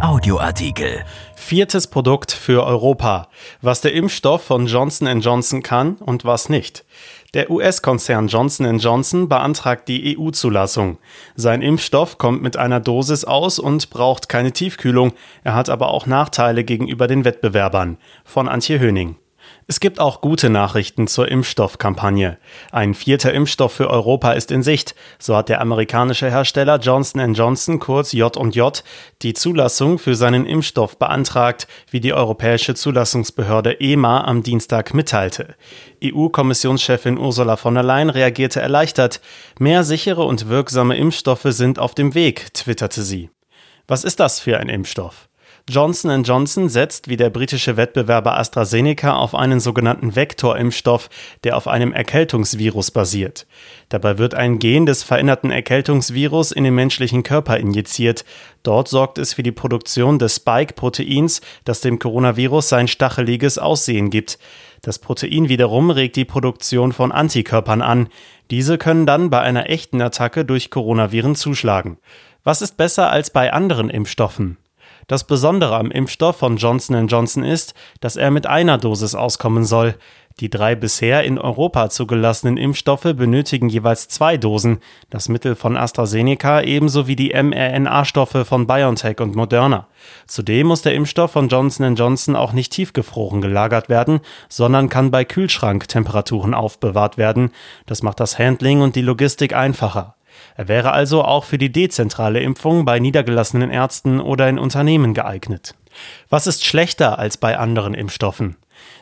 Audioartikel. Viertes Produkt für Europa. Was der Impfstoff von Johnson Johnson kann und was nicht. Der US-Konzern Johnson Johnson beantragt die EU-Zulassung. Sein Impfstoff kommt mit einer Dosis aus und braucht keine Tiefkühlung. Er hat aber auch Nachteile gegenüber den Wettbewerbern. Von Antje Höning. Es gibt auch gute Nachrichten zur Impfstoffkampagne. Ein vierter Impfstoff für Europa ist in Sicht. So hat der amerikanische Hersteller Johnson Johnson kurz J&J die Zulassung für seinen Impfstoff beantragt, wie die europäische Zulassungsbehörde EMA am Dienstag mitteilte. EU-Kommissionschefin Ursula von der Leyen reagierte erleichtert. Mehr sichere und wirksame Impfstoffe sind auf dem Weg, twitterte sie. Was ist das für ein Impfstoff? Johnson Johnson setzt wie der britische Wettbewerber AstraZeneca auf einen sogenannten Vektorimpfstoff, der auf einem Erkältungsvirus basiert. Dabei wird ein Gen des veränderten Erkältungsvirus in den menschlichen Körper injiziert. Dort sorgt es für die Produktion des Spike-Proteins, das dem Coronavirus sein stacheliges Aussehen gibt. Das Protein wiederum regt die Produktion von Antikörpern an. Diese können dann bei einer echten Attacke durch Coronaviren zuschlagen. Was ist besser als bei anderen Impfstoffen? Das Besondere am Impfstoff von Johnson Johnson ist, dass er mit einer Dosis auskommen soll. Die drei bisher in Europa zugelassenen Impfstoffe benötigen jeweils zwei Dosen, das Mittel von AstraZeneca ebenso wie die mRNA-Stoffe von BioNTech und Moderna. Zudem muss der Impfstoff von Johnson Johnson auch nicht tiefgefroren gelagert werden, sondern kann bei Kühlschranktemperaturen aufbewahrt werden. Das macht das Handling und die Logistik einfacher. Er wäre also auch für die dezentrale Impfung bei niedergelassenen Ärzten oder in Unternehmen geeignet. Was ist schlechter als bei anderen Impfstoffen?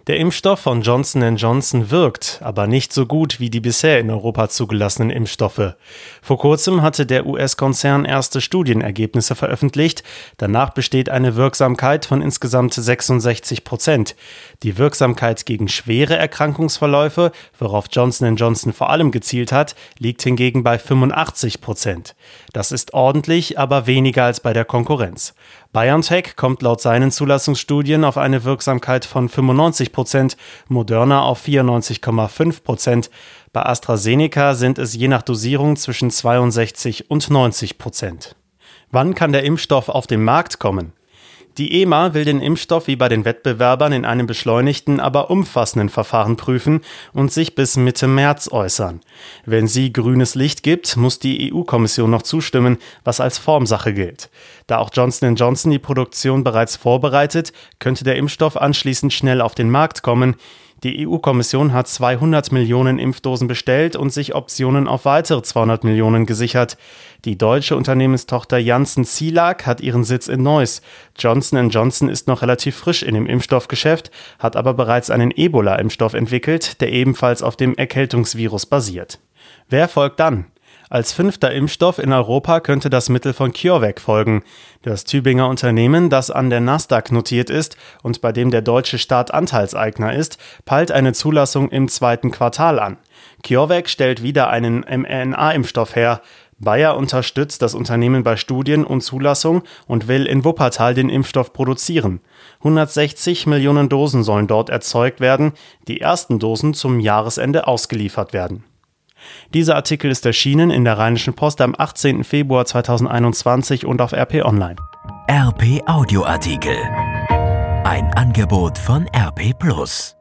Der Impfstoff von Johnson Johnson wirkt, aber nicht so gut wie die bisher in Europa zugelassenen Impfstoffe. Vor kurzem hatte der US-Konzern erste Studienergebnisse veröffentlicht. Danach besteht eine Wirksamkeit von insgesamt 66 Prozent. Die Wirksamkeit gegen schwere Erkrankungsverläufe, worauf Johnson Johnson vor allem gezielt hat, liegt hingegen bei 85 Prozent. Das ist ordentlich, aber weniger als bei der Konkurrenz. BioNTech kommt laut seinen Zulassungsstudien auf eine Wirksamkeit von 95 Prozent, Moderna auf 94,5 Prozent. Bei AstraZeneca sind es je nach Dosierung zwischen 62 und 90 Prozent. Wann kann der Impfstoff auf den Markt kommen? Die EMA will den Impfstoff wie bei den Wettbewerbern in einem beschleunigten, aber umfassenden Verfahren prüfen und sich bis Mitte März äußern. Wenn sie grünes Licht gibt, muss die EU-Kommission noch zustimmen, was als Formsache gilt. Da auch Johnson Johnson die Produktion bereits vorbereitet, könnte der Impfstoff anschließend schnell auf den Markt kommen. Die EU-Kommission hat 200 Millionen Impfdosen bestellt und sich Optionen auf weitere 200 Millionen gesichert. Die deutsche Unternehmenstochter Janssen Cilag hat ihren Sitz in Neuss. Johnson Johnson ist noch relativ frisch in dem Impfstoffgeschäft, hat aber bereits einen Ebola-Impfstoff entwickelt, der ebenfalls auf dem Erkältungsvirus basiert. Wer folgt dann? Als fünfter Impfstoff in Europa könnte das Mittel von CureVac folgen. Das Tübinger Unternehmen, das an der Nasdaq notiert ist und bei dem der deutsche Staat Anteilseigner ist, peilt eine Zulassung im zweiten Quartal an. CureVac stellt wieder einen mRNA-Impfstoff her. Bayer unterstützt das Unternehmen bei Studien und Zulassung und will in Wuppertal den Impfstoff produzieren. 160 Millionen Dosen sollen dort erzeugt werden, die ersten Dosen zum Jahresende ausgeliefert werden. Dieser Artikel ist erschienen in der Rheinischen Post am 18. Februar 2021 und auf RP Online. RP Audioartikel. Ein Angebot von RP Plus.